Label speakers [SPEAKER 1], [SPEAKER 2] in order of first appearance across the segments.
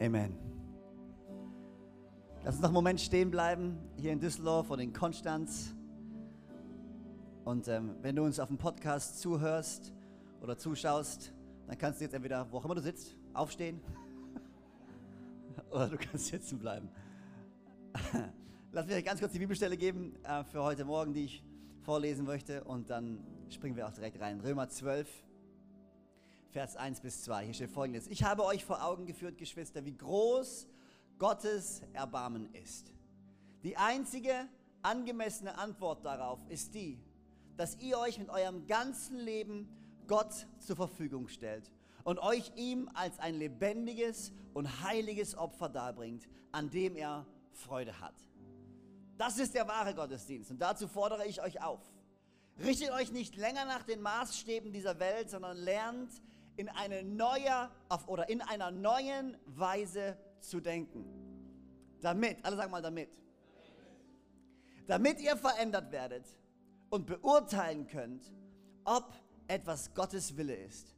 [SPEAKER 1] Amen. Lass uns noch einen Moment stehen bleiben, hier in Düsseldorf und in Konstanz. Und ähm, wenn du uns auf dem Podcast zuhörst oder zuschaust, dann kannst du jetzt entweder, wo auch immer du sitzt, aufstehen oder du kannst sitzen bleiben. Lass mich ganz kurz die Bibelstelle geben äh, für heute Morgen, die ich vorlesen möchte und dann springen wir auch direkt rein. Römer 12, Vers 1 bis 2. Hier steht folgendes. Ich habe euch vor Augen geführt, Geschwister, wie groß Gottes Erbarmen ist. Die einzige angemessene Antwort darauf ist die, dass ihr euch mit eurem ganzen Leben Gott zur Verfügung stellt und euch ihm als ein lebendiges und heiliges Opfer darbringt, an dem er Freude hat. Das ist der wahre Gottesdienst und dazu fordere ich euch auf. Richtet euch nicht länger nach den Maßstäben dieser Welt, sondern lernt in eine neue oder in einer neuen Weise zu denken. Damit, alle sagen mal damit. Damit ihr verändert werdet und beurteilen könnt, ob etwas Gottes Wille ist,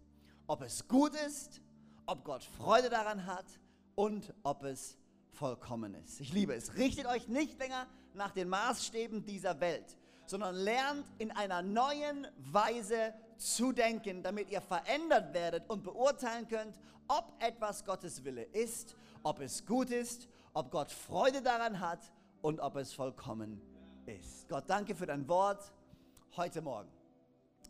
[SPEAKER 1] ob es gut ist, ob Gott Freude daran hat und ob es vollkommen ist. Ich liebe es. Richtet euch nicht länger nach den Maßstäben dieser Welt, sondern lernt in einer neuen Weise zu denken, damit ihr verändert werdet und beurteilen könnt, ob etwas Gottes Wille ist, ob es gut ist, ob Gott Freude daran hat und ob es vollkommen ist. Gott, danke für dein Wort heute Morgen.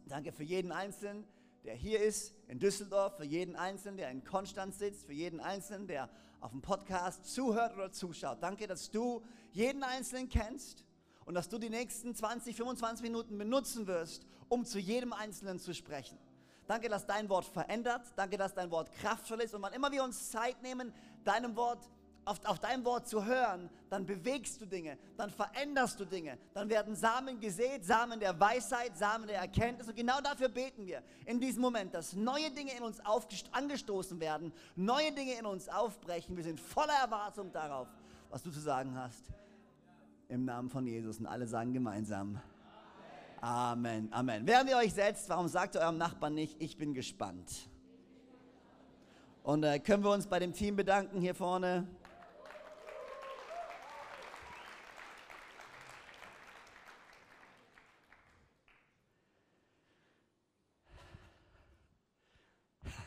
[SPEAKER 1] Danke für jeden Einzelnen, der hier ist in Düsseldorf, für jeden Einzelnen, der in Konstanz sitzt, für jeden Einzelnen, der auf dem Podcast zuhört oder zuschaut. Danke, dass du jeden Einzelnen kennst und dass du die nächsten 20, 25 Minuten benutzen wirst, um zu jedem Einzelnen zu sprechen. Danke, dass dein Wort verändert. Danke, dass dein Wort kraftvoll ist. Und wann immer wir uns Zeit nehmen, deinem Wort auf, auf dein Wort zu hören, dann bewegst du Dinge, dann veränderst du Dinge, dann werden Samen gesät, Samen der Weisheit, Samen der Erkenntnis. Und genau dafür beten wir in diesem Moment, dass neue Dinge in uns angestoßen werden, neue Dinge in uns aufbrechen. Wir sind voller Erwartung darauf, was du zu sagen hast. Im Namen von Jesus. Und alle sagen gemeinsam. Amen. Amen. Während ihr euch setzt, warum sagt ihr eurem Nachbarn nicht, ich bin gespannt? Und äh, können wir uns bei dem Team bedanken hier vorne?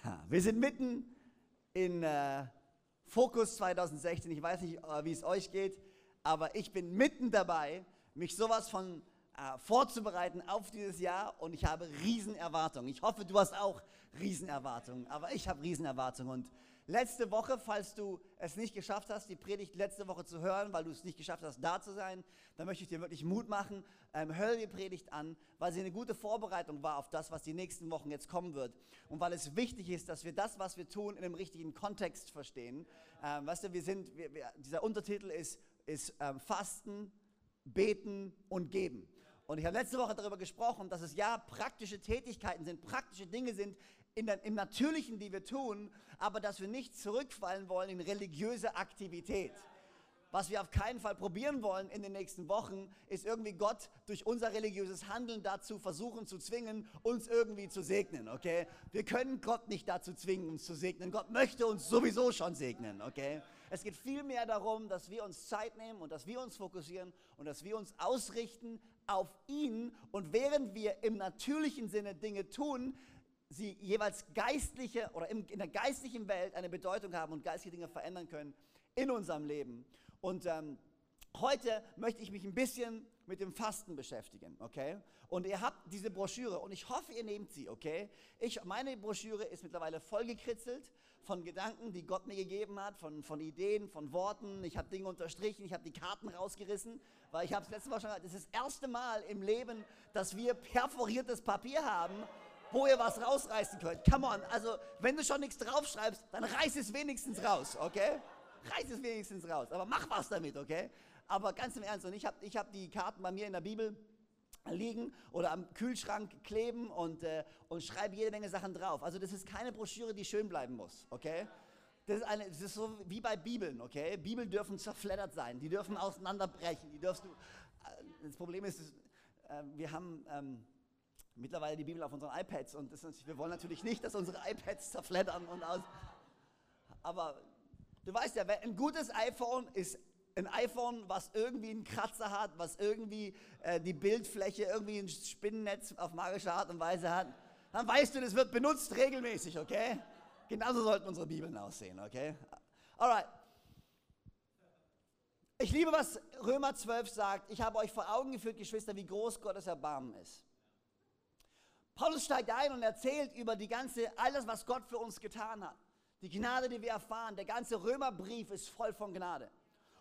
[SPEAKER 1] Wir sind mitten in äh, Fokus 2016. Ich weiß nicht, äh, wie es euch geht, aber ich bin mitten dabei, mich sowas von äh, vorzubereiten auf dieses Jahr und ich habe Riesenerwartungen. Ich hoffe, du hast auch Riesenerwartungen, aber ich habe Riesenerwartungen und Letzte Woche, falls du es nicht geschafft hast, die Predigt letzte Woche zu hören, weil du es nicht geschafft hast, da zu sein, dann möchte ich dir wirklich Mut machen. Ähm, hör die Predigt an, weil sie eine gute Vorbereitung war auf das, was die nächsten Wochen jetzt kommen wird. Und weil es wichtig ist, dass wir das, was wir tun, in einem richtigen Kontext verstehen. Ähm, weißt du, wir sind, wir, wir, dieser Untertitel ist, ist ähm, Fasten, Beten und Geben. Und ich habe letzte Woche darüber gesprochen, dass es ja praktische Tätigkeiten sind, praktische Dinge sind, der, im Natürlichen, die wir tun, aber dass wir nicht zurückfallen wollen in religiöse Aktivität. Was wir auf keinen Fall probieren wollen in den nächsten Wochen, ist irgendwie Gott durch unser religiöses Handeln dazu versuchen zu zwingen, uns irgendwie zu segnen, okay? Wir können Gott nicht dazu zwingen, uns zu segnen. Gott möchte uns sowieso schon segnen, okay? Es geht vielmehr darum, dass wir uns Zeit nehmen und dass wir uns fokussieren und dass wir uns ausrichten auf ihn. Und während wir im natürlichen Sinne Dinge tun, sie jeweils geistliche oder in der geistlichen Welt eine Bedeutung haben und geistliche Dinge verändern können in unserem Leben. Und ähm, heute möchte ich mich ein bisschen mit dem Fasten beschäftigen, okay? Und ihr habt diese Broschüre und ich hoffe, ihr nehmt sie, okay? Ich, meine Broschüre ist mittlerweile vollgekritzelt von Gedanken, die Gott mir gegeben hat, von, von Ideen, von Worten. Ich habe Dinge unterstrichen, ich habe die Karten rausgerissen, weil ich habe es letzte Mal schon gesagt, das ist das erste Mal im Leben, dass wir perforiertes Papier haben wo ihr was rausreißen könnt. Come on, also wenn du schon nichts draufschreibst, dann reiß es wenigstens raus, okay? Reiß es wenigstens raus, aber mach was damit, okay? Aber ganz im Ernst, und ich habe ich hab die Karten bei mir in der Bibel liegen oder am Kühlschrank kleben und, äh, und schreibe jede Menge Sachen drauf. Also das ist keine Broschüre, die schön bleiben muss, okay? Das ist, eine, das ist so wie bei Bibeln, okay? Bibeln dürfen zerfleddert sein, die dürfen auseinanderbrechen, die dürfen... Äh, das Problem ist, äh, wir haben... Ähm, mittlerweile die Bibel auf unseren iPads und wir wollen natürlich nicht, dass unsere iPads zerfleddern und aus. Aber Du weißt ja, ein gutes iPhone ist ein iPhone, was irgendwie einen Kratzer hat, was irgendwie äh, die Bildfläche irgendwie ein Spinnennetz auf magische Art und Weise hat, dann weißt du, das wird benutzt regelmäßig, okay? Genauso sollten unsere Bibeln aussehen, okay? Alright. Ich liebe, was Römer 12 sagt. Ich habe euch vor Augen geführt, Geschwister, wie groß Gottes Erbarmen ist. Paulus steigt ein und erzählt über die ganze, alles, was Gott für uns getan hat. Die Gnade, die wir erfahren. Der ganze Römerbrief ist voll von Gnade.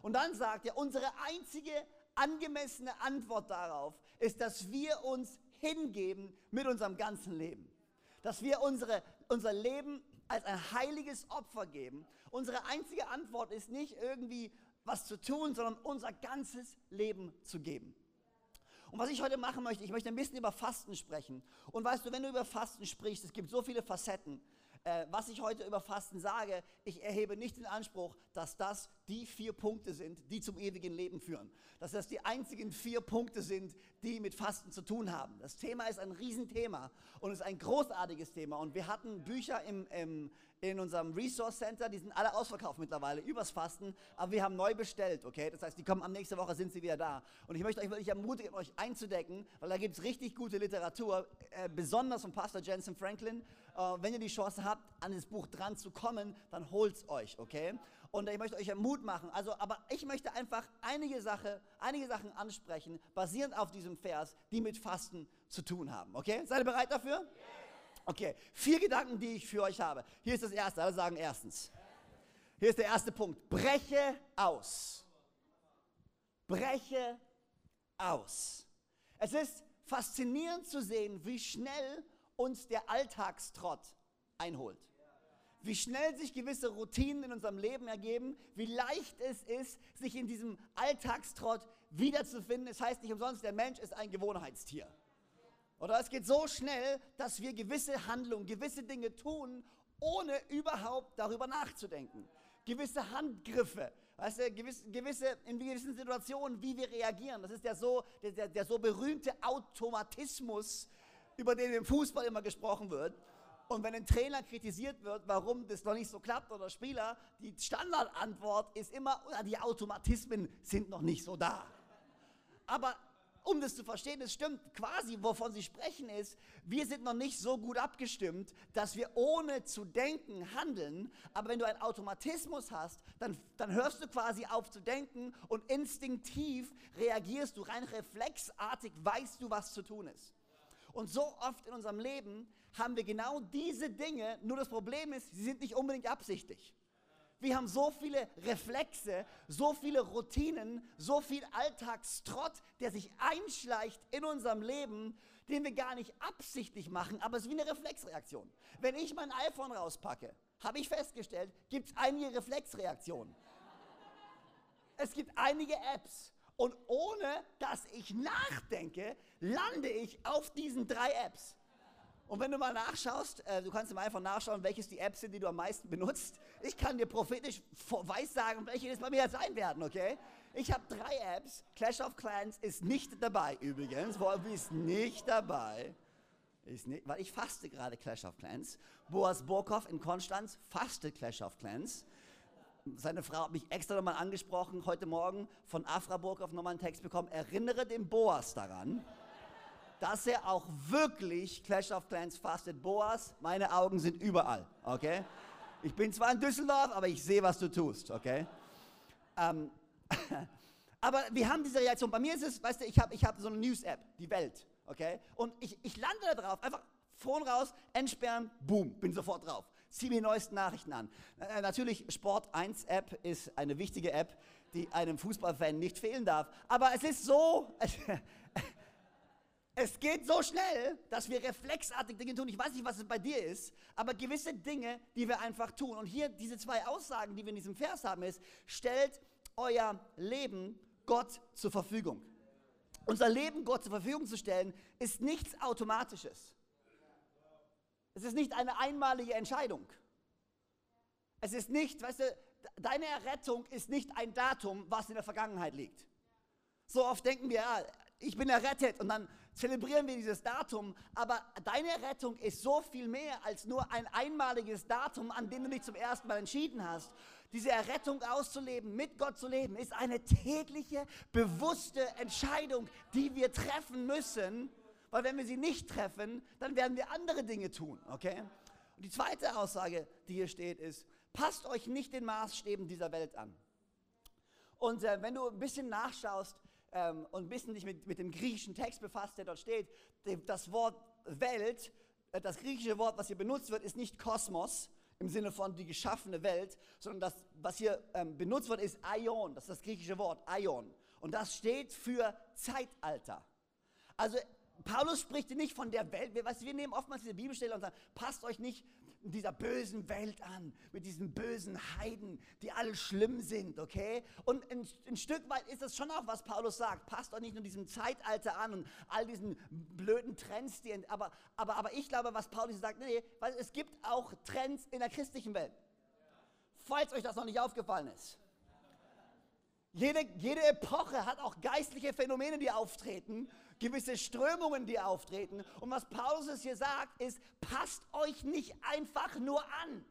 [SPEAKER 1] Und dann sagt er, unsere einzige angemessene Antwort darauf ist, dass wir uns hingeben mit unserem ganzen Leben. Dass wir unsere, unser Leben als ein heiliges Opfer geben. Unsere einzige Antwort ist nicht irgendwie was zu tun, sondern unser ganzes Leben zu geben. Und was ich heute machen möchte, ich möchte ein bisschen über Fasten sprechen. Und weißt du, wenn du über Fasten sprichst, es gibt so viele Facetten äh, was ich heute über Fasten sage, ich erhebe nicht den Anspruch, dass das die vier Punkte sind, die zum ewigen Leben führen. Dass das die einzigen vier Punkte sind, die mit Fasten zu tun haben. Das Thema ist ein Riesenthema und ist ein großartiges Thema. Und wir hatten Bücher im, im, in unserem Resource Center, die sind alle ausverkauft mittlerweile übers Fasten, aber wir haben neu bestellt, okay? Das heißt, die kommen am nächsten Woche, sind sie wieder da. Und ich möchte euch wirklich ermutigen, euch einzudecken, weil da gibt es richtig gute Literatur, äh, besonders von Pastor Jensen Franklin. Äh, wenn ihr die Chance habt, an das Buch dran zu kommen, dann holt's euch, okay? Und ich möchte euch Mut machen. Also, aber ich möchte einfach einige, Sache, einige Sachen ansprechen, basierend auf diesem Vers, die mit Fasten zu tun haben, okay? Seid ihr bereit dafür? Okay, vier Gedanken, die ich für euch habe. Hier ist das erste, alle sagen erstens. Hier ist der erste Punkt. Breche aus. Breche aus. Es ist faszinierend zu sehen, wie schnell uns der Alltagstrott einholt. Wie schnell sich gewisse Routinen in unserem Leben ergeben, wie leicht es ist, sich in diesem Alltagstrott wiederzufinden. Es heißt nicht umsonst, der Mensch ist ein Gewohnheitstier. Oder es geht so schnell, dass wir gewisse Handlungen, gewisse Dinge tun, ohne überhaupt darüber nachzudenken. Gewisse Handgriffe, weißt du, gewisse, in gewissen Situationen, wie wir reagieren. Das ist der so, der, der, der so berühmte Automatismus, über den im Fußball immer gesprochen wird. Und wenn ein Trainer kritisiert wird, warum das noch nicht so klappt oder Spieler, die Standardantwort ist immer, die Automatismen sind noch nicht so da. Aber um das zu verstehen, es stimmt quasi, wovon sie sprechen, ist, wir sind noch nicht so gut abgestimmt, dass wir ohne zu denken handeln. Aber wenn du einen Automatismus hast, dann, dann hörst du quasi auf zu denken und instinktiv reagierst du, rein reflexartig weißt du, was zu tun ist. Und so oft in unserem Leben haben wir genau diese Dinge, nur das Problem ist, sie sind nicht unbedingt absichtlich. Wir haben so viele Reflexe, so viele Routinen, so viel Alltagstrott, der sich einschleicht in unserem Leben, den wir gar nicht absichtlich machen, aber es ist wie eine Reflexreaktion. Wenn ich mein iPhone rauspacke, habe ich festgestellt, gibt es einige Reflexreaktionen. Es gibt einige Apps und ohne dass ich nachdenke, lande ich auf diesen drei Apps. Und wenn du mal nachschaust, äh, du kannst im einfach nachschauen, welches die Apps sind, die du am meisten benutzt. Ich kann dir prophetisch weissagen, welche es bei mir sein werden, okay? Ich habe drei Apps. Clash of Clans ist nicht dabei übrigens. Wolfi ist nicht dabei. Ist nicht, weil ich faste gerade Clash of Clans. Boas Burkhoff in Konstanz fastet Clash of Clans. Seine Frau hat mich extra nochmal angesprochen, heute Morgen von Afra Burkhoff nochmal einen Text bekommen. Erinnere den Boas daran dass er auch wirklich Clash of Clans fastet. Boas, meine Augen sind überall, okay? Ich bin zwar in Düsseldorf, aber ich sehe, was du tust, okay? Ähm, aber wir haben diese Reaktion. Bei mir ist es, weißt du, ich habe ich hab so eine News-App, die Welt, okay? Und ich, ich lande da drauf, einfach Phone raus, entsperren, boom, bin sofort drauf. Zieh mir die neuesten Nachrichten an. Natürlich, Sport 1 App ist eine wichtige App, die einem Fußballfan nicht fehlen darf. Aber es ist so, Es geht so schnell, dass wir reflexartig Dinge tun. Ich weiß nicht, was es bei dir ist, aber gewisse Dinge, die wir einfach tun. Und hier diese zwei Aussagen, die wir in diesem Vers haben, ist, stellt euer Leben Gott zur Verfügung. Unser Leben Gott zur Verfügung zu stellen, ist nichts Automatisches. Es ist nicht eine einmalige Entscheidung. Es ist nicht, weißt du, deine Errettung ist nicht ein Datum, was in der Vergangenheit liegt. So oft denken wir, ja, ich bin errettet und dann zelebrieren wir dieses Datum, aber deine Rettung ist so viel mehr als nur ein einmaliges Datum, an dem du dich zum ersten Mal entschieden hast. diese Errettung auszuleben, mit Gott zu leben, ist eine tägliche, bewusste Entscheidung, die wir treffen müssen. Weil wenn wir sie nicht treffen, dann werden wir andere Dinge tun, okay? Und die zweite Aussage, die hier steht, ist, passt euch nicht den Maßstäben dieser Welt an. Und äh, wenn du ein bisschen nachschaust ähm, und ein bisschen dich mit, mit dem griechischen Text befasst, der dort steht, das Wort Welt, äh, das griechische Wort, was hier benutzt wird, ist nicht Kosmos, im Sinne von die geschaffene Welt, sondern das, was hier ähm, benutzt wird, ist Aion. Das ist das griechische Wort, Aion. Und das steht für Zeitalter. Also Paulus spricht nicht von der Welt. Wir, weißt, wir nehmen oftmals diese Bibelstelle und sagen, passt euch nicht dieser bösen Welt an, mit diesen bösen Heiden, die alle schlimm sind, okay? Und ein, ein, Stück weit ist das schon auch, was Paulus sagt. Passt euch nicht nur diesem Zeitalter an und all diesen blöden Trends, die, aber, aber, aber ich glaube, was Paulus sagt, nee, weil es gibt auch Trends in der christlichen Welt. Falls euch das noch nicht aufgefallen ist. Jede, jede Epoche hat auch geistliche Phänomene, die auftreten gewisse Strömungen, die auftreten. Und was Paulus hier sagt, ist, passt euch nicht einfach nur an.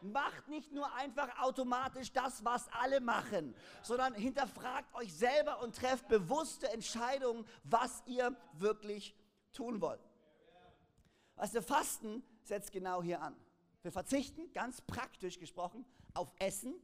[SPEAKER 1] Macht nicht nur einfach automatisch das, was alle machen, sondern hinterfragt euch selber und trefft bewusste Entscheidungen, was ihr wirklich tun wollt. Weißt du, Fasten setzt genau hier an. Wir verzichten, ganz praktisch gesprochen, auf Essen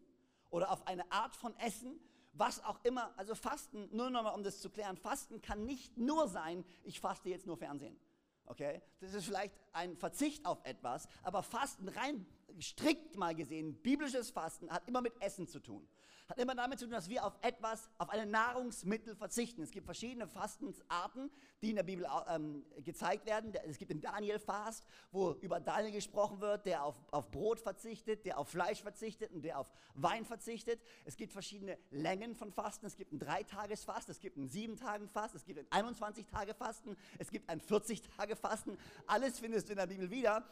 [SPEAKER 1] oder auf eine Art von Essen, was auch immer, also Fasten, nur nochmal, um das zu klären, Fasten kann nicht nur sein, ich faste jetzt nur Fernsehen. Okay? Das ist vielleicht ein Verzicht auf etwas, aber Fasten rein strikt mal gesehen, biblisches Fasten hat immer mit Essen zu tun hat immer damit zu tun, dass wir auf etwas, auf eine Nahrungsmittel verzichten. Es gibt verschiedene Fastensarten, die in der Bibel ähm, gezeigt werden. Es gibt den Daniel-Fast, wo über Daniel gesprochen wird, der auf, auf Brot verzichtet, der auf Fleisch verzichtet und der auf Wein verzichtet. Es gibt verschiedene Längen von Fasten. Es gibt einen Dreitagesfast, es gibt einen Sieben-Tagen-Fast, es gibt einen 21-Tage-Fasten, es gibt einen 40-Tage-Fasten. Alles findest du in der Bibel wieder.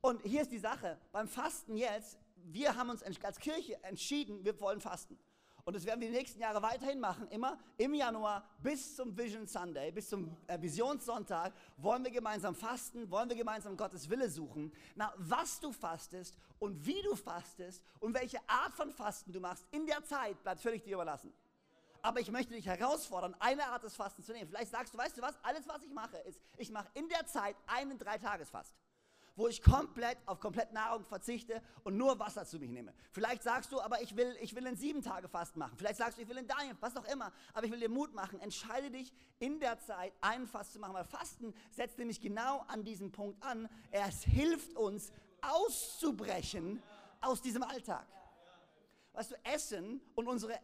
[SPEAKER 1] Und hier ist die Sache, beim Fasten jetzt wir haben uns als Kirche entschieden, wir wollen fasten. Und das werden wir die nächsten Jahre weiterhin machen. Immer im Januar bis zum Vision Sunday, bis zum äh, Visionssonntag, wollen wir gemeinsam fasten, wollen wir gemeinsam Gottes Wille suchen. Na, was du fastest und wie du fastest und welche Art von Fasten du machst in der Zeit, bleibt völlig dir überlassen. Aber ich möchte dich herausfordern, eine Art des Fastens zu nehmen. Vielleicht sagst du, weißt du was, alles was ich mache, ist, ich mache in der Zeit einen Dreitagesfast wo ich komplett auf komplett Nahrung verzichte und nur Wasser zu mir nehme. Vielleicht sagst du, aber ich will, ich will einen sieben Tage Fast machen. Vielleicht sagst du, ich will einen Daniel, was auch immer. Aber ich will dir Mut machen. Entscheide dich in der Zeit einen Fast zu machen, weil Fasten setzt nämlich genau an diesem Punkt an. Es hilft uns auszubrechen aus diesem Alltag. Weißt du, Essen und unsere,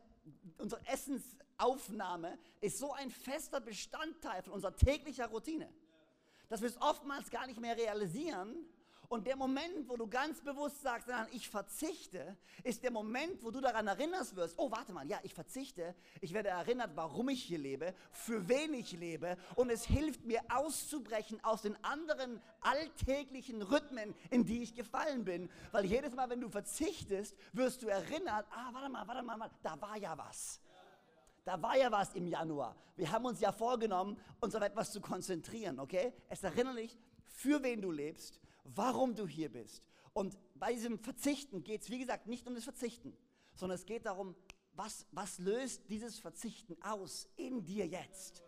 [SPEAKER 1] unsere Essensaufnahme ist so ein fester Bestandteil von unserer täglichen Routine dass wir es oftmals gar nicht mehr realisieren. Und der Moment, wo du ganz bewusst sagst, ich verzichte, ist der Moment, wo du daran erinnerst wirst, oh, warte mal, ja, ich verzichte, ich werde erinnert, warum ich hier lebe, für wen ich lebe und es hilft mir auszubrechen aus den anderen alltäglichen Rhythmen, in die ich gefallen bin. Weil jedes Mal, wenn du verzichtest, wirst du erinnert, ah, warte mal, warte mal, da war ja was. Da war ja was im Januar. Wir haben uns ja vorgenommen, uns auf etwas zu konzentrieren, okay? Es erinnert dich, für wen du lebst, warum du hier bist. Und bei diesem Verzichten geht es, wie gesagt, nicht um das Verzichten, sondern es geht darum, was, was löst dieses Verzichten aus in dir jetzt?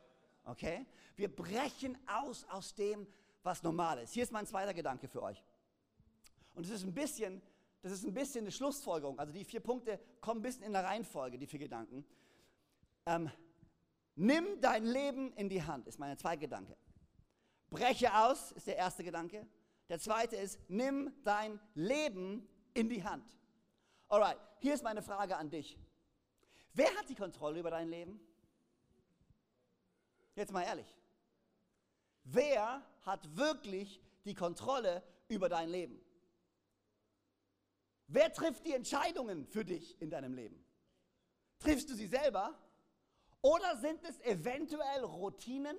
[SPEAKER 1] Okay? Wir brechen aus aus dem, was normal ist. Hier ist mein zweiter Gedanke für euch. Und es ist ein bisschen, das ist ein bisschen eine Schlussfolgerung. Also die vier Punkte kommen ein bisschen in der Reihenfolge, die vier Gedanken. Ähm, nimm dein Leben in die Hand, ist mein zweiter Gedanke. Breche aus, ist der erste Gedanke. Der zweite ist, nimm dein Leben in die Hand. Alright, hier ist meine Frage an dich. Wer hat die Kontrolle über dein Leben? Jetzt mal ehrlich. Wer hat wirklich die Kontrolle über dein Leben? Wer trifft die Entscheidungen für dich in deinem Leben? Triffst du sie selber oder sind es eventuell Routinen,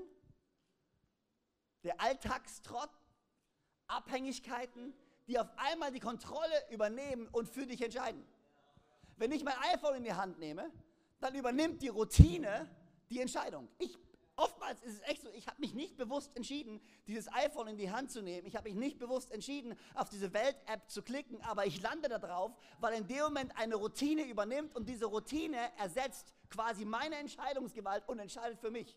[SPEAKER 1] der Alltagstrott, Abhängigkeiten, die auf einmal die Kontrolle übernehmen und für dich entscheiden? Wenn ich mein iPhone in die Hand nehme, dann übernimmt die Routine die Entscheidung. Ich, oftmals ist es echt so, ich habe mich nicht bewusst entschieden, dieses iPhone in die Hand zu nehmen. Ich habe mich nicht bewusst entschieden, auf diese Welt-App zu klicken, aber ich lande da drauf, weil in dem Moment eine Routine übernimmt und diese Routine ersetzt quasi meine Entscheidungsgewalt und entscheidet für mich.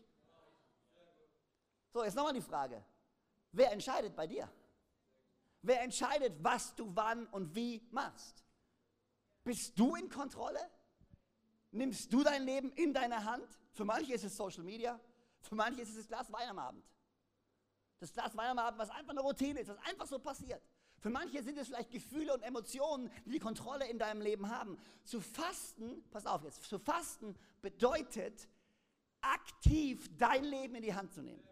[SPEAKER 1] So, jetzt nochmal die Frage. Wer entscheidet bei dir? Wer entscheidet, was du wann und wie machst? Bist du in Kontrolle? Nimmst du dein Leben in deine Hand? Für manche ist es Social Media, für manche ist es das Glas Wein am Abend. Das Glas Wein am Abend, was einfach eine Routine ist, was einfach so passiert. Für manche sind es vielleicht Gefühle und Emotionen, die die Kontrolle in deinem Leben haben. Zu fasten, pass auf jetzt, zu fasten bedeutet, aktiv dein Leben in die Hand zu nehmen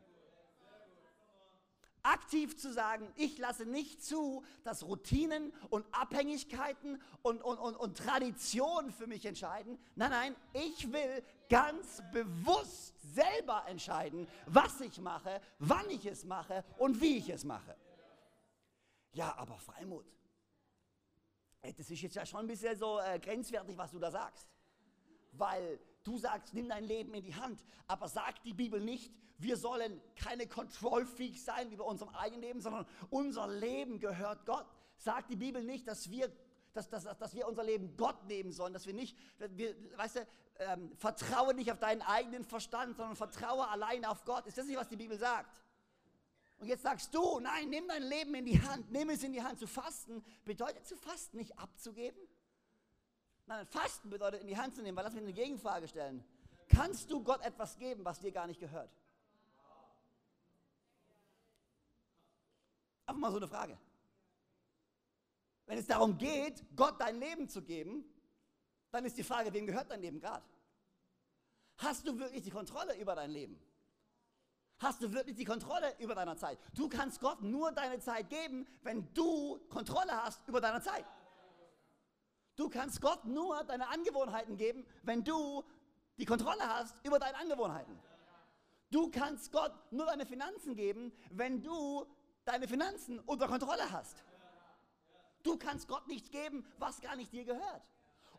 [SPEAKER 1] aktiv zu sagen, ich lasse nicht zu, dass Routinen und Abhängigkeiten und, und, und, und Traditionen für mich entscheiden. Nein, nein, ich will ganz bewusst selber entscheiden, was ich mache, wann ich es mache und wie ich es mache. Ja, aber Freimut, das ist jetzt ja schon ein bisschen so äh, grenzwertig, was du da sagst. Weil du sagst, nimm dein Leben in die Hand, aber sagt die Bibel nicht, wir sollen keine Control-Freaks sein über unserem eigenen Leben, sondern unser Leben gehört Gott. Sagt die Bibel nicht, dass wir, dass, dass, dass wir unser Leben Gott nehmen sollen, dass wir nicht, wir, weißt du, ähm, vertraue nicht auf deinen eigenen Verstand, sondern vertraue allein auf Gott. Ist das nicht, was die Bibel sagt? Und jetzt sagst du, nein, nimm dein Leben in die Hand, nimm es in die Hand. Zu fasten bedeutet zu fasten nicht abzugeben. Nein, fasten bedeutet in die Hand zu nehmen, weil lass mich eine Gegenfrage stellen. Kannst du Gott etwas geben, was dir gar nicht gehört? Einfach mal so eine Frage. Wenn es darum geht, Gott dein Leben zu geben, dann ist die Frage, wem gehört dein Leben gerade? Hast du wirklich die Kontrolle über dein Leben? Hast du wirklich die Kontrolle über deine Zeit? Du kannst Gott nur deine Zeit geben, wenn du Kontrolle hast über deine Zeit. Du kannst Gott nur deine Angewohnheiten geben, wenn du die Kontrolle hast über deine Angewohnheiten. Du kannst Gott nur deine Finanzen geben, wenn du deine Finanzen unter Kontrolle hast. Du kannst Gott nichts geben, was gar nicht dir gehört.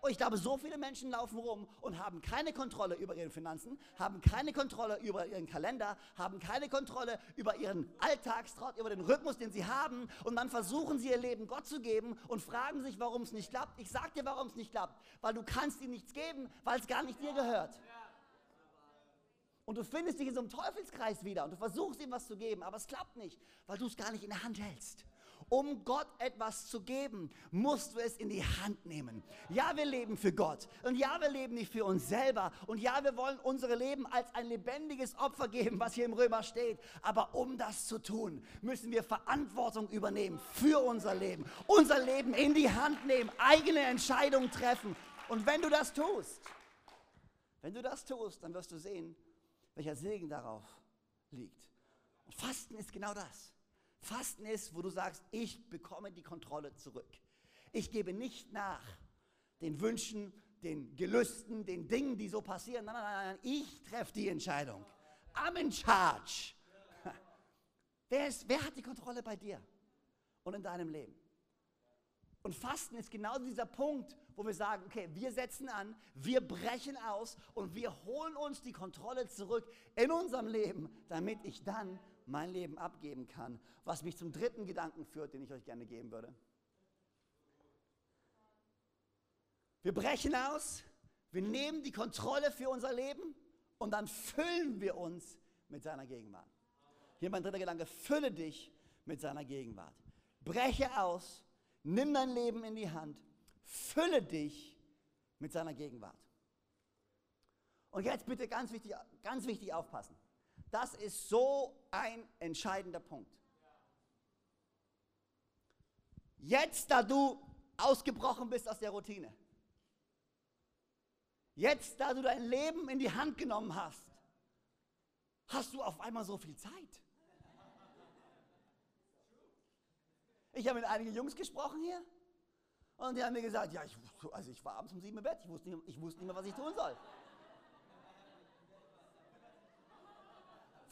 [SPEAKER 1] Und ich glaube, so viele Menschen laufen rum und haben keine Kontrolle über ihre Finanzen, haben keine Kontrolle über ihren Kalender, haben keine Kontrolle über ihren Alltagstrott, über den Rhythmus, den sie haben. Und dann versuchen sie ihr Leben Gott zu geben und fragen sich, warum es nicht klappt. Ich sage dir, warum es nicht klappt. Weil du kannst ihm nichts geben, weil es gar nicht dir gehört. Und du findest dich in so einem Teufelskreis wieder und du versuchst ihm was zu geben, aber es klappt nicht, weil du es gar nicht in der Hand hältst. Um Gott etwas zu geben, musst du es in die Hand nehmen. Ja, wir leben für Gott. Und ja, wir leben nicht für uns selber. Und ja, wir wollen unsere Leben als ein lebendiges Opfer geben, was hier im Römer steht. Aber um das zu tun, müssen wir Verantwortung übernehmen für unser Leben. Unser Leben in die Hand nehmen, eigene Entscheidungen treffen. Und wenn du das tust, wenn du das tust, dann wirst du sehen, welcher Segen darauf liegt. Und Fasten ist genau das. Fasten ist, wo du sagst, ich bekomme die Kontrolle zurück. Ich gebe nicht nach den Wünschen, den Gelüsten, den Dingen, die so passieren. Nein, nein, nein, ich treffe die Entscheidung. I'm in charge. Wer, ist, wer hat die Kontrolle bei dir und in deinem Leben? Und Fasten ist genau dieser Punkt, wo wir sagen, okay, wir setzen an, wir brechen aus und wir holen uns die Kontrolle zurück in unserem Leben, damit ich dann mein Leben abgeben kann. Was mich zum dritten Gedanken führt, den ich euch gerne geben würde. Wir brechen aus, wir nehmen die Kontrolle für unser Leben und dann füllen wir uns mit seiner Gegenwart. Hier mein dritter Gedanke, fülle dich mit seiner Gegenwart. Breche aus Nimm dein Leben in die Hand, fülle dich mit seiner Gegenwart. Und jetzt bitte ganz wichtig, ganz wichtig aufpassen. Das ist so ein entscheidender Punkt. Jetzt, da du ausgebrochen bist aus der Routine, jetzt, da du dein Leben in die Hand genommen hast, hast du auf einmal so viel Zeit. Ich habe mit einigen Jungs gesprochen hier und die haben mir gesagt, ja, ich, also ich war abends um sieben im Bett, ich wusste, nicht, ich wusste nicht mehr, was ich tun soll.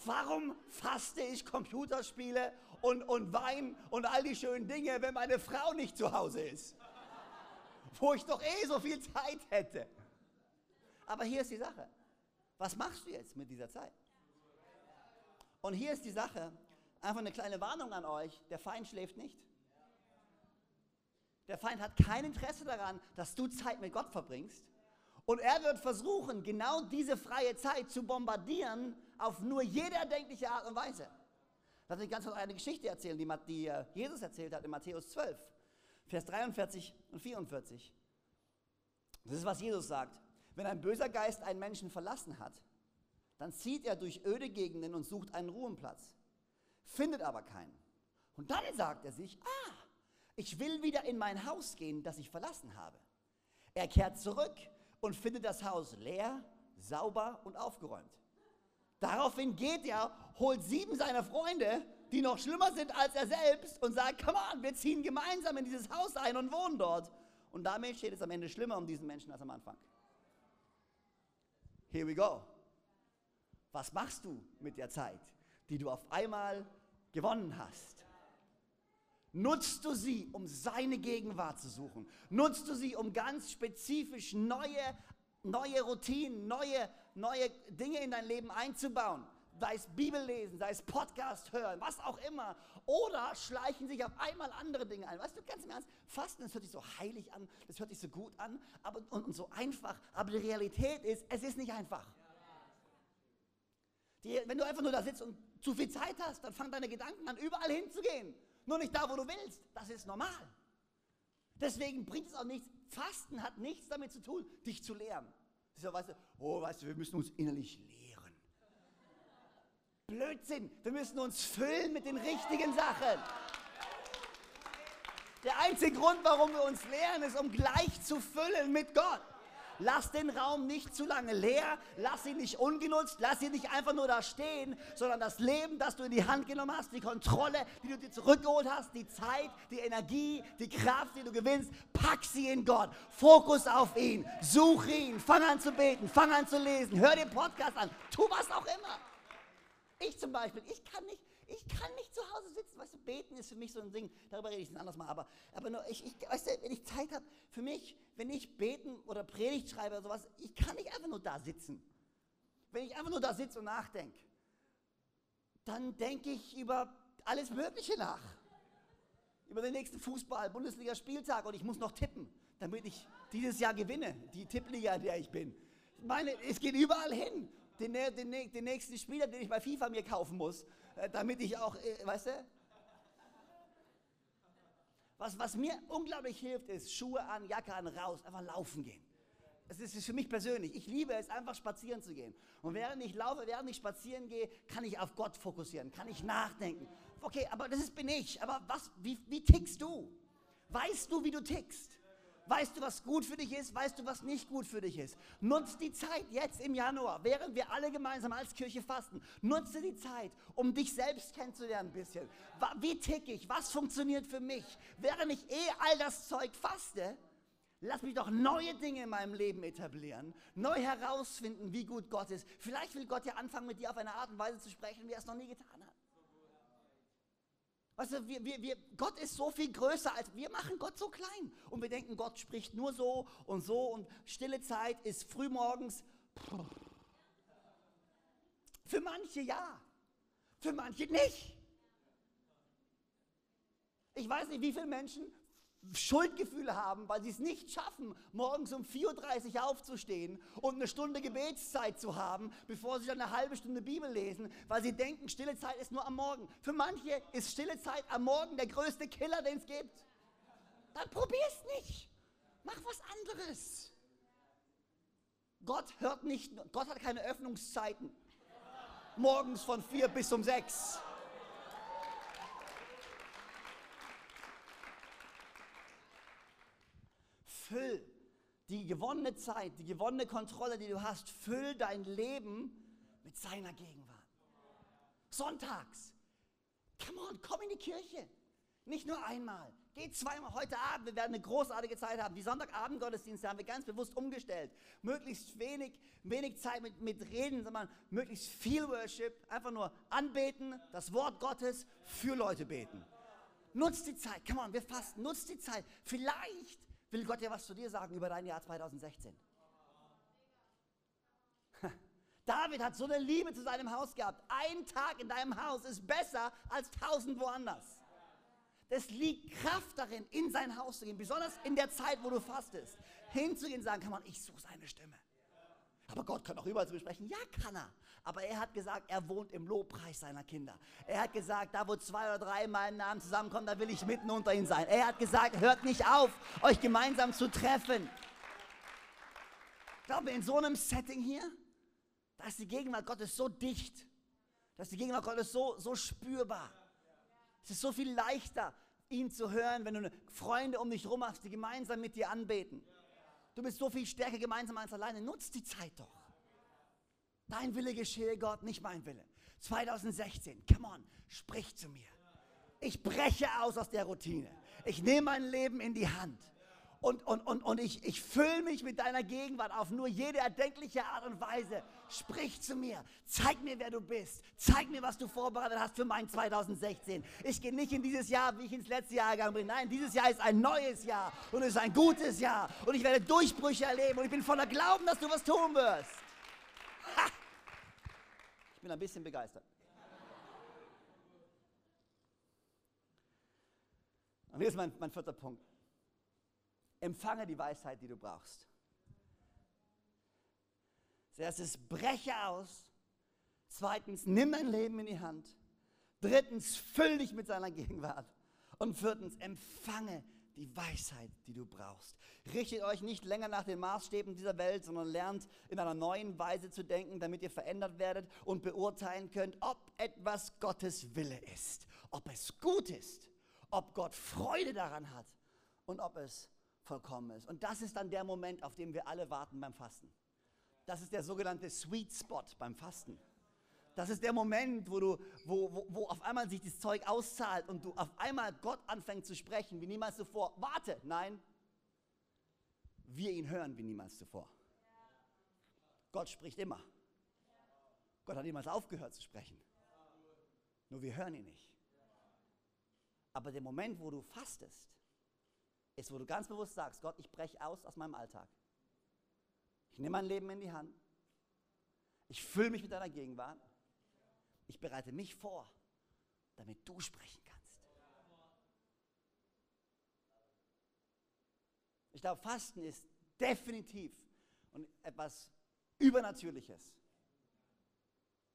[SPEAKER 1] Warum faste ich Computerspiele und, und Wein und all die schönen Dinge, wenn meine Frau nicht zu Hause ist? Wo ich doch eh so viel Zeit hätte. Aber hier ist die Sache. Was machst du jetzt mit dieser Zeit? Und hier ist die Sache, einfach eine kleine Warnung an euch, der Feind schläft nicht. Der Feind hat kein Interesse daran, dass du Zeit mit Gott verbringst. Und er wird versuchen, genau diese freie Zeit zu bombardieren auf nur jede erdenkliche Art und Weise. Lass mich ganz kurz eine Geschichte erzählen, die, äh, Jesus erzählt hat in Matthäus 12, Vers 43 und 44. Das ist, was Jesus sagt. Wenn ein böser Geist einen Menschen verlassen hat, dann zieht er durch öde Gegenden und sucht einen Ruheplatz, findet aber keinen. Und dann sagt er sich, ah, ich will wieder in mein Haus gehen, das ich verlassen habe. Er kehrt zurück und findet das Haus leer, sauber und aufgeräumt. Daraufhin geht er, holt sieben seiner Freunde, die noch schlimmer sind als er selbst, und sagt, come on, wir ziehen gemeinsam in dieses Haus ein und wohnen dort. Und damit steht es am Ende schlimmer um diesen Menschen als am Anfang. Here we go. Was machst du mit der Zeit, die du auf einmal gewonnen hast? Nutzt du sie, um seine Gegenwart zu suchen? Nutzt du sie, um ganz spezifisch neue, neue Routinen, neue, neue Dinge in dein Leben einzubauen? Sei es Bibel lesen, sei es Podcast hören, was auch immer. Oder schleichen sich auf einmal andere Dinge ein. Weißt du, ganz im Ernst, Fasten, das hört sich so heilig an, das hört sich so gut an aber, und, und so einfach. Aber die Realität ist, es ist nicht einfach. Die, wenn du einfach nur da sitzt und zu viel Zeit hast, dann fangen deine Gedanken an, überall hinzugehen. Nur nicht da, wo du willst. Das ist normal. Deswegen bringt es auch nichts. Fasten hat nichts damit zu tun, dich zu lehren. Ja, weißt du, oh, weißt du, wir müssen uns innerlich lehren. Blödsinn. Wir müssen uns füllen mit den richtigen Sachen. Der einzige Grund, warum wir uns lehren, ist, um gleich zu füllen mit Gott. Lass den Raum nicht zu lange leer, lass ihn nicht ungenutzt, lass ihn nicht einfach nur da stehen, sondern das Leben, das du in die Hand genommen hast, die Kontrolle, die du dir zurückgeholt hast, die Zeit, die Energie, die Kraft, die du gewinnst, pack sie in Gott. Fokus auf ihn, such ihn, fang an zu beten, fang an zu lesen, hör den Podcast an, tu was auch immer. Ich zum Beispiel, ich kann nicht, ich kann nicht zu Hause sitzen, weißt du, beten ist für mich so ein Ding, darüber rede ich ein anderes Mal, aber, aber nur ich, ich, weißt du, wenn ich Zeit habe, für mich, wenn ich beten oder Predigt schreibe oder sowas, ich kann nicht einfach nur da sitzen. Wenn ich einfach nur da sitze und nachdenke, dann denke ich über alles Mögliche nach. Über den nächsten Fußball-Bundesliga-Spieltag und ich muss noch tippen, damit ich dieses Jahr gewinne, die Tippliga, in der ich bin. Ich meine, es geht überall hin. Den, den, den nächsten Spieler, den ich bei FIFA mir kaufen muss, äh, damit ich auch, äh, weißt du? Was, was mir unglaublich hilft, ist Schuhe an, Jacke an, raus, einfach laufen gehen. Das ist für mich persönlich. Ich liebe es, einfach spazieren zu gehen. Und während ich laufe, während ich spazieren gehe, kann ich auf Gott fokussieren, kann ich nachdenken. Okay, aber das bin ich. Aber was, wie, wie tickst du? Weißt du, wie du tickst? Weißt du, was gut für dich ist? Weißt du, was nicht gut für dich ist? Nutz die Zeit jetzt im Januar, während wir alle gemeinsam als Kirche fasten. Nutze die Zeit, um dich selbst kennenzulernen ein bisschen. Wie tick ich? Was funktioniert für mich? Während ich eh all das Zeug faste, Lass mich doch neue Dinge in meinem Leben etablieren, neu herausfinden, wie gut Gott ist. Vielleicht will Gott ja anfangen, mit dir auf eine Art und Weise zu sprechen, wie er es noch nie getan hat. Du, wir, wir, wir, Gott ist so viel größer als wir machen Gott so klein. Und wir denken, Gott spricht nur so und so und stille Zeit ist frühmorgens. Für manche ja, für manche nicht. Ich weiß nicht, wie viele Menschen Schuldgefühle haben, weil sie es nicht schaffen, morgens um 4.30 Uhr aufzustehen und eine Stunde Gebetszeit zu haben, bevor sie dann eine halbe Stunde Bibel lesen, weil sie denken, stille Zeit ist nur am Morgen. Für manche ist stille Zeit am Morgen der größte Killer, den es gibt. Dann probier's nicht. Mach was anderes. Gott hört nicht, Gott hat keine Öffnungszeiten. Morgens von 4 bis um 6. füll die gewonnene Zeit, die gewonnene Kontrolle, die du hast, füll dein Leben mit seiner Gegenwart. Sonntags. Come on, komm in die Kirche. Nicht nur einmal. Geh zweimal heute Abend. Wir werden eine großartige Zeit haben. Die Sonntagabend-Gottesdienste haben wir ganz bewusst umgestellt. Möglichst wenig, wenig Zeit mit, mit Reden, sondern möglichst viel Worship. Einfach nur anbeten, das Wort Gottes für Leute beten. Nutzt die Zeit. Come on, wir fasten. Nutzt die Zeit. Vielleicht will Gott ja was zu dir sagen über dein Jahr 2016. David hat so eine Liebe zu seinem Haus gehabt. Ein Tag in deinem Haus ist besser als tausend woanders. Es liegt Kraft darin, in sein Haus zu gehen, besonders in der Zeit, wo du fastest. Hinzugehen und sagen, kann man, ich suche seine Stimme. Aber Gott kann auch überall zu besprechen. Ja, kann er. Aber er hat gesagt, er wohnt im Lobpreis seiner Kinder. Er hat gesagt, da wo zwei oder drei in meinem Namen zusammenkommen, da will ich mitten unter ihnen sein. Er hat gesagt, hört nicht auf, euch gemeinsam zu treffen. Ich glaube, in so einem Setting hier, da ist die Gegenwart Gottes so dicht. Da ist die Gegenwart Gottes so, so spürbar. Es ist so viel leichter, ihn zu hören, wenn du Freunde um dich herum hast, die gemeinsam mit dir anbeten. Du bist so viel stärker gemeinsam als alleine. Nutz die Zeit doch. Dein Wille geschehe, Gott, nicht mein Wille. 2016, come on, sprich zu mir. Ich breche aus aus der Routine. Ich nehme mein Leben in die Hand und, und, und, und ich, ich fülle mich mit deiner Gegenwart auf nur jede erdenkliche Art und Weise. Sprich zu mir, zeig mir, wer du bist, zeig mir, was du vorbereitet hast für mein 2016. Ich gehe nicht in dieses Jahr, wie ich ins letzte Jahr gegangen bin. Nein, dieses Jahr ist ein neues Jahr und es ist ein gutes Jahr und ich werde Durchbrüche erleben und ich bin voller Glauben, dass du was tun wirst. Ich bin ein bisschen begeistert. Und hier ist mein, mein vierter Punkt empfange die Weisheit, die du brauchst. Erstes, breche aus. Zweitens, nimm dein Leben in die Hand. Drittens, füll dich mit seiner Gegenwart. Und viertens, empfange die Weisheit, die du brauchst. Richtet euch nicht länger nach den Maßstäben dieser Welt, sondern lernt in einer neuen Weise zu denken, damit ihr verändert werdet und beurteilen könnt, ob etwas Gottes Wille ist, ob es gut ist, ob Gott Freude daran hat und ob es vollkommen ist. Und das ist dann der Moment, auf den wir alle warten beim Fasten. Das ist der sogenannte Sweet Spot beim Fasten. Das ist der Moment, wo, du, wo, wo, wo auf einmal sich das Zeug auszahlt und du auf einmal Gott anfängt zu sprechen, wie niemals zuvor. Warte, nein, wir ihn hören wie niemals zuvor. Gott spricht immer. Gott hat niemals aufgehört zu sprechen. Nur wir hören ihn nicht. Aber der Moment, wo du fastest, ist, wo du ganz bewusst sagst, Gott, ich breche aus aus meinem Alltag. Ich nehme mein Leben in die Hand. Ich fülle mich mit deiner Gegenwart. Ich bereite mich vor, damit du sprechen kannst. Ich glaube, Fasten ist definitiv und etwas Übernatürliches.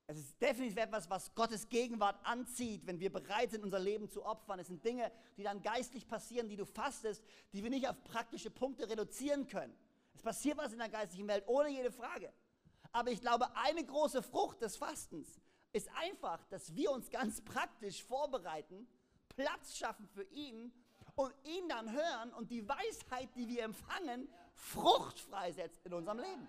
[SPEAKER 1] Es ist definitiv etwas, was Gottes Gegenwart anzieht, wenn wir bereit sind, unser Leben zu opfern. Es sind Dinge, die dann geistlich passieren, die du fastest, die wir nicht auf praktische Punkte reduzieren können. Es passiert was in der geistlichen Welt, ohne jede Frage. Aber ich glaube, eine große Frucht des Fastens ist einfach, dass wir uns ganz praktisch vorbereiten, Platz schaffen für ihn und ihn dann hören und die Weisheit, die wir empfangen, Frucht freisetzt in unserem Leben.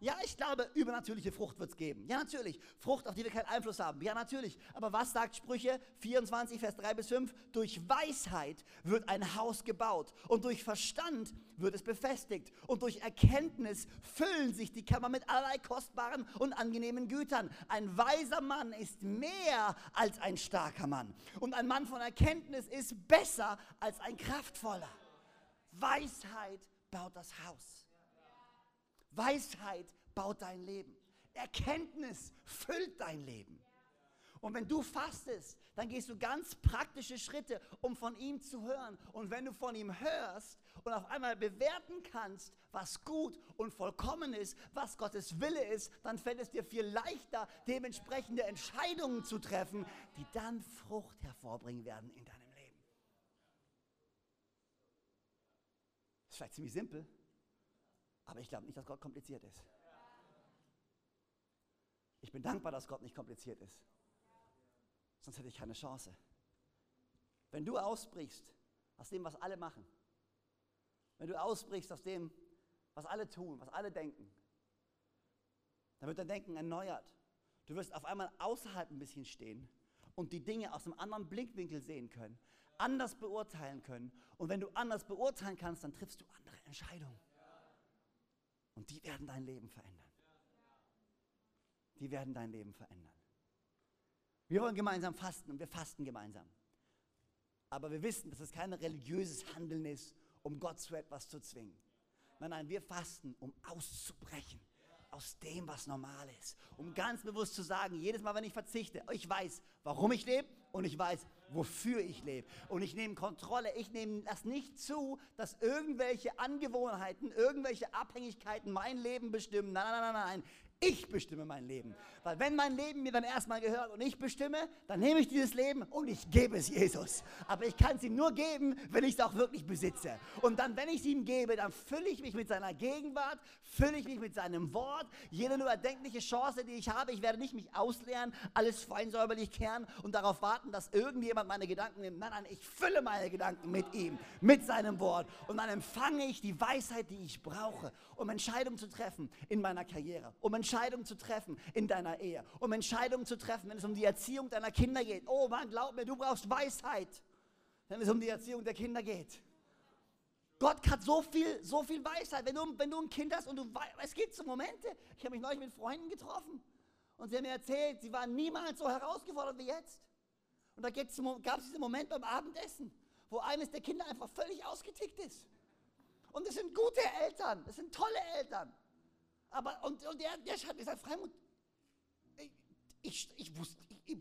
[SPEAKER 1] Ja, ich glaube, übernatürliche Frucht wird es geben. Ja, natürlich. Frucht, auf die wir keinen Einfluss haben. Ja, natürlich. Aber was sagt Sprüche 24, Vers 3 bis 5? Durch Weisheit wird ein Haus gebaut und durch Verstand wird es befestigt und durch Erkenntnis füllen sich die Kammer mit allerlei kostbaren und angenehmen Gütern. Ein weiser Mann ist mehr als ein starker Mann und ein Mann von Erkenntnis ist besser als ein kraftvoller. Weisheit baut das Haus. Weisheit baut dein Leben. Erkenntnis füllt dein Leben. Und wenn du fastest, dann gehst du ganz praktische Schritte, um von ihm zu hören. Und wenn du von ihm hörst und auf einmal bewerten kannst, was gut und vollkommen ist, was Gottes Wille ist, dann fällt es dir viel leichter, dementsprechende Entscheidungen zu treffen, die dann Frucht hervorbringen werden in deinem Leben. Das ist vielleicht ziemlich simpel, aber ich glaube nicht, dass Gott kompliziert ist. Ich bin dankbar, dass Gott nicht kompliziert ist. Sonst hätte ich keine Chance. Wenn du ausbrichst aus dem, was alle machen, wenn du ausbrichst aus dem, was alle tun, was alle denken, dann wird dein Denken erneuert. Du wirst auf einmal außerhalb ein bisschen stehen und die Dinge aus einem anderen Blickwinkel sehen können, anders beurteilen können. Und wenn du anders beurteilen kannst, dann triffst du andere Entscheidungen. Und die werden dein Leben verändern. Die werden dein Leben verändern. Wir wollen gemeinsam fasten und wir fasten gemeinsam. Aber wir wissen, dass es kein religiöses Handeln ist, um Gott zu etwas zu zwingen. Nein, nein, wir fasten, um auszubrechen aus dem, was normal ist. Um ganz bewusst zu sagen, jedes Mal, wenn ich verzichte, ich weiß, warum ich lebe und ich weiß, wofür ich lebe. Und ich nehme Kontrolle. Ich nehme das nicht zu, dass irgendwelche Angewohnheiten, irgendwelche Abhängigkeiten mein Leben bestimmen. Nein, nein, nein, nein. Ich bestimme mein Leben. Weil wenn mein Leben mir dann erstmal gehört und ich bestimme, dann nehme ich dieses Leben und ich gebe es Jesus. Aber ich kann es ihm nur geben, wenn ich es auch wirklich besitze. Und dann, wenn ich es ihm gebe, dann fülle ich mich mit seiner Gegenwart, fülle ich mich mit seinem Wort. Jede nur erdenkliche Chance, die ich habe, ich werde nicht mich ausleeren, alles feinsäuberlich kehren und darauf warten, dass irgendjemand meine Gedanken nimmt. Nein, nein, ich fülle meine Gedanken mit ihm, mit seinem Wort. Und dann empfange ich die Weisheit, die ich brauche, um Entscheidungen zu treffen in meiner Karriere, um Entscheidungen zu treffen in deiner Ehe, um Entscheidungen zu treffen, wenn es um die Erziehung deiner Kinder geht. Oh Mann, glaub mir, du brauchst Weisheit, wenn es um die Erziehung der Kinder geht. Gott hat so viel, so viel Weisheit. Wenn du, wenn du ein Kind hast und du weißt, es gibt so Momente, ich habe mich neulich mit Freunden getroffen und sie haben mir erzählt, sie waren niemals so herausgefordert wie jetzt. Und da gab es diesen Moment beim Abendessen, wo eines der Kinder einfach völlig ausgetickt ist. Und es sind gute Eltern, es sind tolle Eltern. Aber, und, und der, der hat gesagt, Freimund, ich, ich, ich wusste, ich, ich,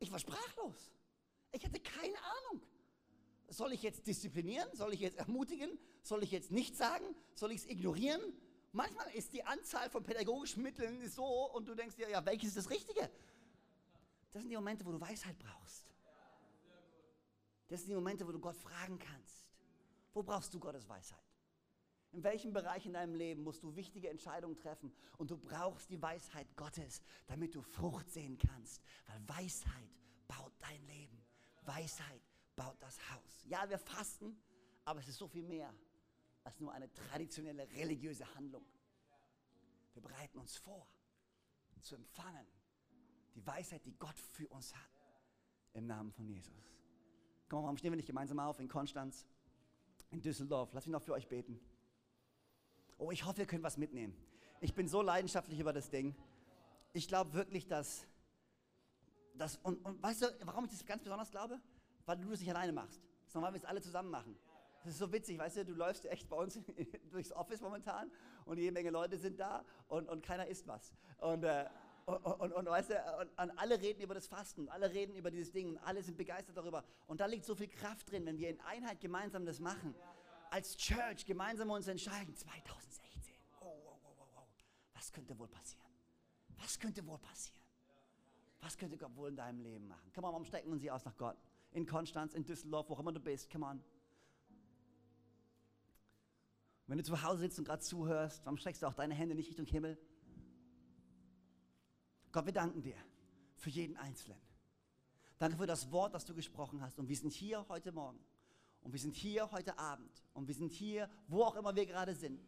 [SPEAKER 1] ich war sprachlos. Ich hatte keine Ahnung. Soll ich jetzt disziplinieren? Soll ich jetzt ermutigen? Soll ich jetzt nichts sagen? Soll ich es ignorieren? Manchmal ist die Anzahl von pädagogischen Mitteln so und du denkst dir, ja, welches ist das Richtige? Das sind die Momente, wo du Weisheit brauchst. Das sind die Momente, wo du Gott fragen kannst. Wo brauchst du Gottes Weisheit? In welchem Bereich in deinem Leben musst du wichtige Entscheidungen treffen und du brauchst die Weisheit Gottes, damit du Frucht sehen kannst, weil Weisheit baut dein Leben. Weisheit baut das Haus. Ja, wir fasten, aber es ist so viel mehr als nur eine traditionelle religiöse Handlung. Wir bereiten uns vor, zu empfangen die Weisheit, die Gott für uns hat. Im Namen von Jesus. Komm, warum stehen wir nicht gemeinsam auf in Konstanz, in Düsseldorf? Lass mich noch für euch beten. Oh, ich hoffe, ihr könnt was mitnehmen. Ich bin so leidenschaftlich über das Ding. Ich glaube wirklich, dass, dass und, und weißt du, warum ich das ganz besonders glaube? Weil du das nicht alleine machst. Normal, wenn wir es alle zusammen machen. Das ist so witzig, weißt du, du läufst echt bei uns durchs Office momentan und jede Menge Leute sind da und, und keiner isst was. Und, äh, und, und, und, weißt du, und, und, alle reden über das Fasten, alle reden über dieses Ding und alle sind begeistert darüber. Und da liegt so viel Kraft drin, wenn wir in Einheit gemeinsam das machen. Als Church gemeinsam uns entscheiden, 2016, oh, oh, oh, oh, oh, was könnte wohl passieren? Was könnte wohl passieren? Was könnte Gott wohl in deinem Leben machen? Komm mal, warum strecken wir uns aus nach Gott? In Konstanz, in Düsseldorf, wo immer du bist, come on. Wenn du zu Hause sitzt und gerade zuhörst, warum streckst du auch deine Hände nicht Richtung Himmel? Gott, wir danken dir für jeden Einzelnen. Danke für das Wort, das du gesprochen hast. Und wir sind hier heute Morgen. Und wir sind hier heute Abend. Und wir sind hier, wo auch immer wir gerade sind.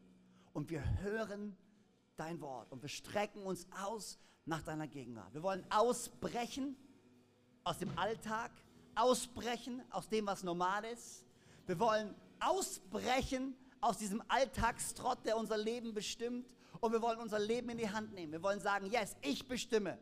[SPEAKER 1] Und wir hören dein Wort. Und wir strecken uns aus nach deiner Gegenwart. Wir wollen ausbrechen aus dem Alltag, ausbrechen aus dem, was normal ist. Wir wollen ausbrechen aus diesem Alltagstrott, der unser Leben bestimmt. Und wir wollen unser Leben in die Hand nehmen. Wir wollen sagen, yes, ich bestimme.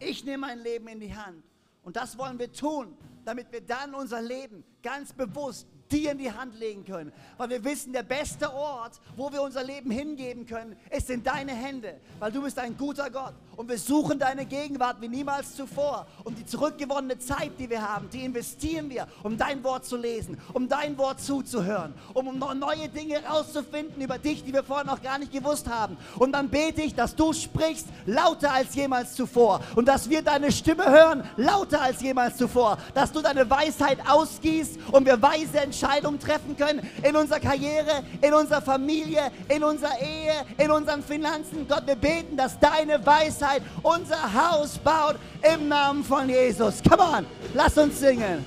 [SPEAKER 1] Ich nehme mein Leben in die Hand. Und das wollen wir tun, damit wir dann unser Leben ganz bewusst dir in die Hand legen können. Weil wir wissen, der beste Ort, wo wir unser Leben hingeben können, ist in deine Hände. Weil du bist ein guter Gott. Und wir suchen deine Gegenwart wie niemals zuvor. Und die zurückgewonnene Zeit, die wir haben, die investieren wir, um dein Wort zu lesen, um dein Wort zuzuhören, um neue Dinge herauszufinden über dich, die wir vorher noch gar nicht gewusst haben. Und dann bete ich, dass du sprichst lauter als jemals zuvor. Und dass wir deine Stimme hören lauter als jemals zuvor. Dass du deine Weisheit ausgießt und wir weise Entscheidungen treffen können in unserer Karriere, in unserer Familie, in unserer Ehe, in unseren Finanzen. Gott, wir beten, dass deine Weisheit unser Haus baut im Namen von Jesus. Come on, lass uns singen.